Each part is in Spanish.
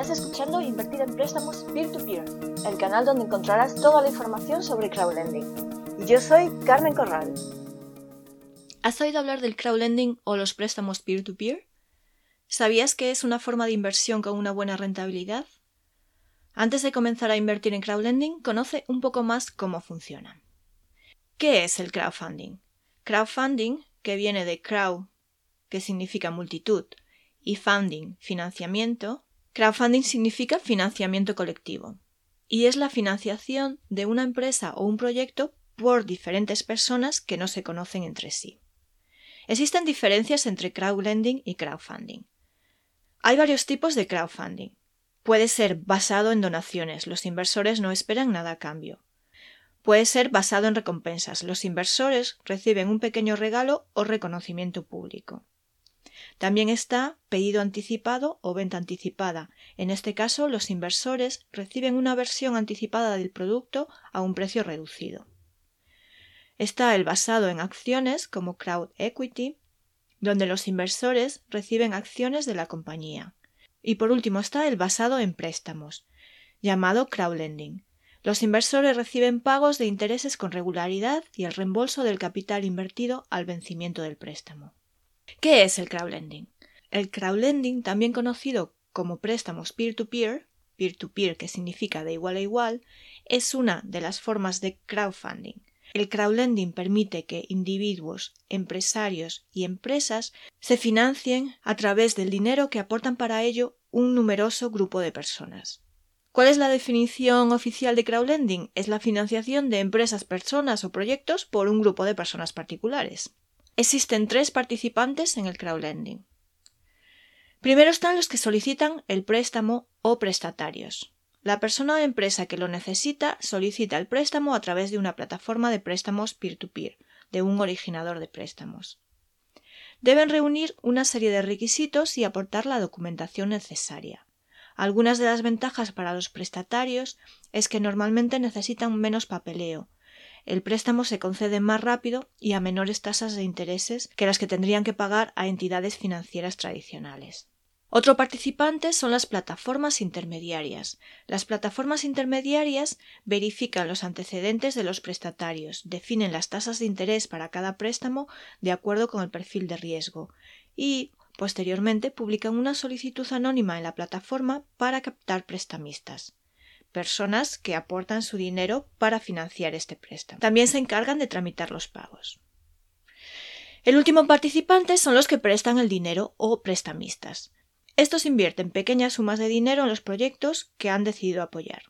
Estás escuchando Invertir en Préstamos Peer-to-Peer, el canal donde encontrarás toda la información sobre crowdlending. Y yo soy Carmen Corral. ¿Has oído hablar del crowdlending o los préstamos peer-to-peer? ¿Sabías que es una forma de inversión con una buena rentabilidad? Antes de comenzar a invertir en crowdlending, conoce un poco más cómo funciona. ¿Qué es el crowdfunding? Crowdfunding, que viene de crowd, que significa multitud, y funding, financiamiento, crowdfunding significa financiamiento colectivo y es la financiación de una empresa o un proyecto por diferentes personas que no se conocen entre sí. Existen diferencias entre crowdlending y crowdfunding. Hay varios tipos de crowdfunding. Puede ser basado en donaciones, los inversores no esperan nada a cambio. Puede ser basado en recompensas, los inversores reciben un pequeño regalo o reconocimiento público. También está pedido anticipado o venta anticipada. En este caso, los inversores reciben una versión anticipada del producto a un precio reducido. Está el basado en acciones como crowd equity, donde los inversores reciben acciones de la compañía. Y por último está el basado en préstamos, llamado crowdlending. Los inversores reciben pagos de intereses con regularidad y el reembolso del capital invertido al vencimiento del préstamo. ¿Qué es el crowdlending? El crowdlending, también conocido como préstamos peer-to-peer, peer-to-peer que significa de igual a igual, es una de las formas de crowdfunding. El crowdlending permite que individuos, empresarios y empresas se financien a través del dinero que aportan para ello un numeroso grupo de personas. ¿Cuál es la definición oficial de crowdlending? Es la financiación de empresas, personas o proyectos por un grupo de personas particulares. Existen tres participantes en el crowdlending. Primero están los que solicitan el préstamo o prestatarios. La persona o empresa que lo necesita solicita el préstamo a través de una plataforma de préstamos peer-to-peer, de un originador de préstamos. Deben reunir una serie de requisitos y aportar la documentación necesaria. Algunas de las ventajas para los prestatarios es que normalmente necesitan menos papeleo, el préstamo se concede más rápido y a menores tasas de intereses que las que tendrían que pagar a entidades financieras tradicionales. Otro participante son las plataformas intermediarias. Las plataformas intermediarias verifican los antecedentes de los prestatarios, definen las tasas de interés para cada préstamo de acuerdo con el perfil de riesgo y, posteriormente, publican una solicitud anónima en la plataforma para captar prestamistas personas que aportan su dinero para financiar este préstamo. También se encargan de tramitar los pagos. El último participante son los que prestan el dinero o prestamistas. Estos invierten pequeñas sumas de dinero en los proyectos que han decidido apoyar.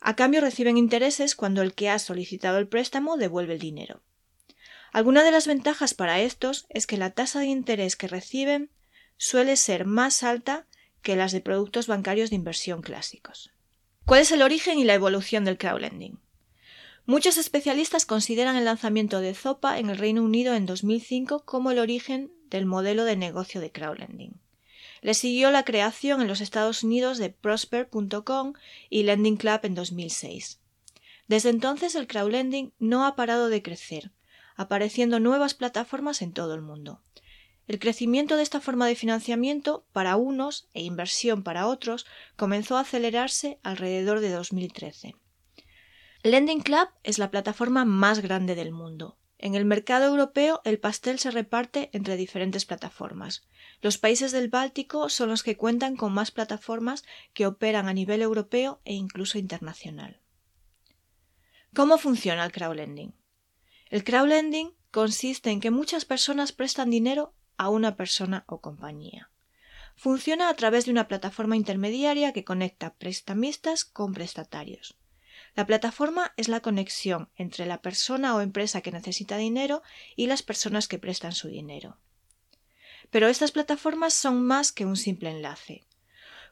A cambio reciben intereses cuando el que ha solicitado el préstamo devuelve el dinero. Alguna de las ventajas para estos es que la tasa de interés que reciben suele ser más alta que las de productos bancarios de inversión clásicos. ¿Cuál es el origen y la evolución del crowdlending? Muchos especialistas consideran el lanzamiento de Zopa en el Reino Unido en 2005 como el origen del modelo de negocio de crowdlending. Le siguió la creación en los Estados Unidos de Prosper.com y Lending Club en 2006. Desde entonces el crowdlending no ha parado de crecer, apareciendo nuevas plataformas en todo el mundo. El crecimiento de esta forma de financiamiento para unos e inversión para otros comenzó a acelerarse alrededor de 2013. Lending Club es la plataforma más grande del mundo. En el mercado europeo el pastel se reparte entre diferentes plataformas. Los países del Báltico son los que cuentan con más plataformas que operan a nivel europeo e incluso internacional. ¿Cómo funciona el crowdlending? El crowdlending consiste en que muchas personas prestan dinero a una persona o compañía. Funciona a través de una plataforma intermediaria que conecta prestamistas con prestatarios. La plataforma es la conexión entre la persona o empresa que necesita dinero y las personas que prestan su dinero. Pero estas plataformas son más que un simple enlace.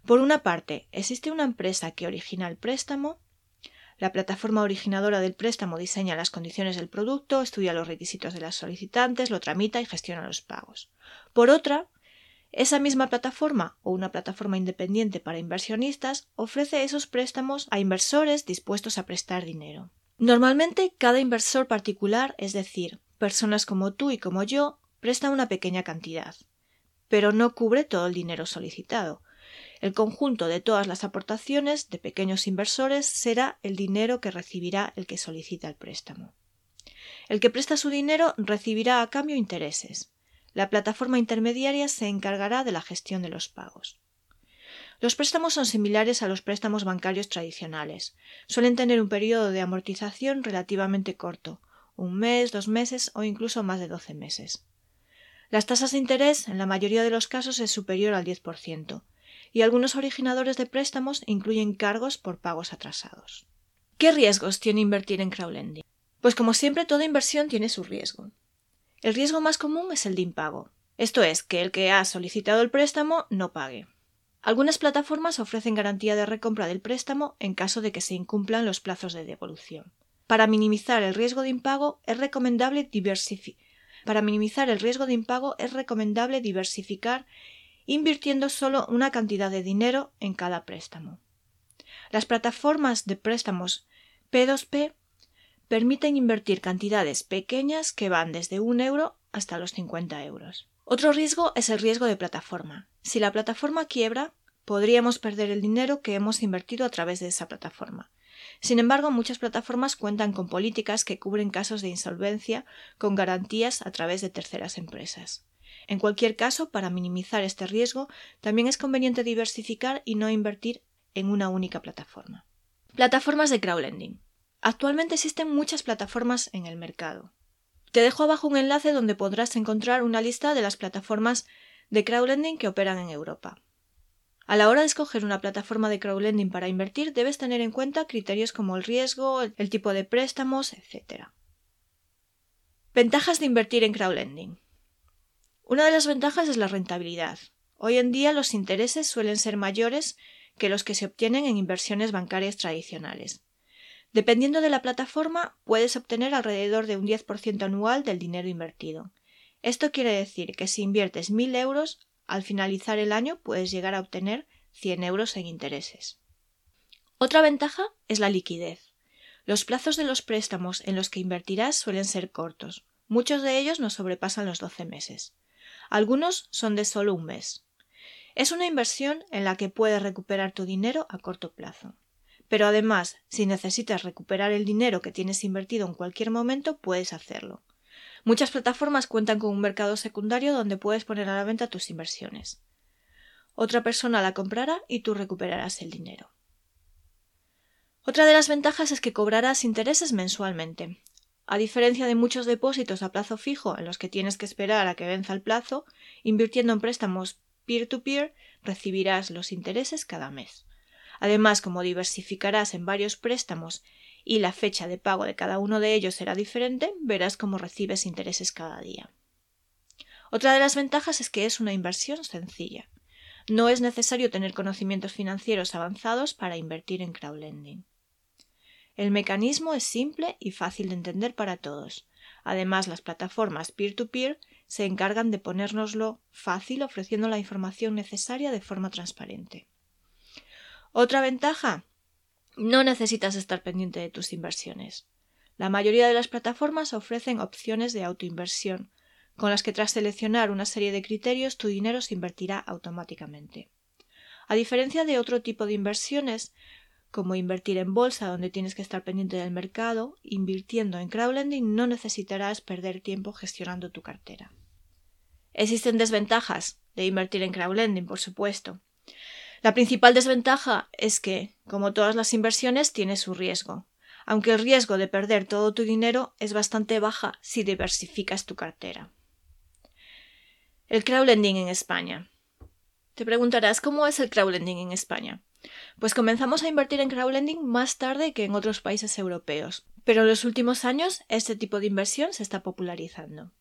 Por una parte, existe una empresa que origina el préstamo, la plataforma originadora del préstamo diseña las condiciones del producto, estudia los requisitos de las solicitantes, lo tramita y gestiona los pagos. Por otra, esa misma plataforma o una plataforma independiente para inversionistas ofrece esos préstamos a inversores dispuestos a prestar dinero. Normalmente cada inversor particular, es decir, personas como tú y como yo, presta una pequeña cantidad, pero no cubre todo el dinero solicitado. El conjunto de todas las aportaciones de pequeños inversores será el dinero que recibirá el que solicita el préstamo. El que presta su dinero recibirá a cambio intereses. La plataforma intermediaria se encargará de la gestión de los pagos. Los préstamos son similares a los préstamos bancarios tradicionales. Suelen tener un periodo de amortización relativamente corto, un mes, dos meses o incluso más de doce meses. Las tasas de interés en la mayoría de los casos es superior al 10%, y algunos originadores de préstamos incluyen cargos por pagos atrasados. ¿Qué riesgos tiene invertir en crowdlending? Pues como siempre toda inversión tiene su riesgo. El riesgo más común es el de impago, esto es, que el que ha solicitado el préstamo no pague. Algunas plataformas ofrecen garantía de recompra del préstamo en caso de que se incumplan los plazos de devolución. Para minimizar el riesgo de impago es recomendable Para minimizar el riesgo de impago es recomendable diversificar invirtiendo solo una cantidad de dinero en cada préstamo. Las plataformas de préstamos P2P permiten invertir cantidades pequeñas que van desde un euro hasta los 50 euros. Otro riesgo es el riesgo de plataforma. Si la plataforma quiebra, podríamos perder el dinero que hemos invertido a través de esa plataforma. Sin embargo, muchas plataformas cuentan con políticas que cubren casos de insolvencia con garantías a través de terceras empresas. En cualquier caso, para minimizar este riesgo, también es conveniente diversificar y no invertir en una única plataforma. Plataformas de crowdlending. Actualmente existen muchas plataformas en el mercado. Te dejo abajo un enlace donde podrás encontrar una lista de las plataformas de crowdlending que operan en Europa. A la hora de escoger una plataforma de crowdlending para invertir, debes tener en cuenta criterios como el riesgo, el tipo de préstamos, etc. Ventajas de invertir en crowdlending. Una de las ventajas es la rentabilidad. Hoy en día los intereses suelen ser mayores que los que se obtienen en inversiones bancarias tradicionales. Dependiendo de la plataforma, puedes obtener alrededor de un 10% anual del dinero invertido. Esto quiere decir que si inviertes 1.000 euros, al finalizar el año puedes llegar a obtener 100 euros en intereses. Otra ventaja es la liquidez. Los plazos de los préstamos en los que invertirás suelen ser cortos. Muchos de ellos no sobrepasan los 12 meses. Algunos son de solo un mes. Es una inversión en la que puedes recuperar tu dinero a corto plazo. Pero además, si necesitas recuperar el dinero que tienes invertido en cualquier momento, puedes hacerlo. Muchas plataformas cuentan con un mercado secundario donde puedes poner a la venta tus inversiones. Otra persona la comprará y tú recuperarás el dinero. Otra de las ventajas es que cobrarás intereses mensualmente. A diferencia de muchos depósitos a plazo fijo en los que tienes que esperar a que venza el plazo, invirtiendo en préstamos peer to -peer, recibirás los intereses cada mes. Además, como diversificarás en varios préstamos y la fecha de pago de cada uno de ellos será diferente, verás cómo recibes intereses cada día. Otra de las ventajas es que es una inversión sencilla. No es necesario tener conocimientos financieros avanzados para invertir en crowdlending. El mecanismo es simple y fácil de entender para todos. Además, las plataformas peer to -peer se encargan de ponérnoslo fácil ofreciendo la información necesaria de forma transparente. Otra ventaja, no necesitas estar pendiente de tus inversiones. La mayoría de las plataformas ofrecen opciones de autoinversión, con las que tras seleccionar una serie de criterios tu dinero se invertirá automáticamente. A diferencia de otro tipo de inversiones, como invertir en bolsa donde tienes que estar pendiente del mercado, invirtiendo en crowdlending no necesitarás perder tiempo gestionando tu cartera. Existen desventajas de invertir en crowdlending, por supuesto. La principal desventaja es que, como todas las inversiones, tiene su riesgo, aunque el riesgo de perder todo tu dinero es bastante baja si diversificas tu cartera. El crowdlending en España. Te preguntarás cómo es el crowdlending en España. Pues comenzamos a invertir en crowdlending más tarde que en otros países europeos, pero en los últimos años este tipo de inversión se está popularizando.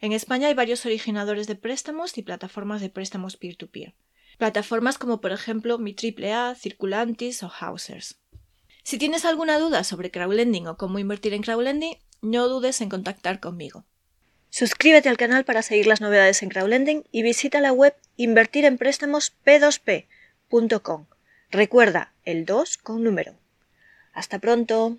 En España hay varios originadores de préstamos y plataformas de préstamos peer-to-peer. Plataformas como por ejemplo Mi AAA, Circulantis o Hausers. Si tienes alguna duda sobre crowdlending o cómo invertir en crowdlending, no dudes en contactar conmigo. Suscríbete al canal para seguir las novedades en crowdlending y visita la web invertirenpréstamosp2p.com. Recuerda el 2 con número. Hasta pronto.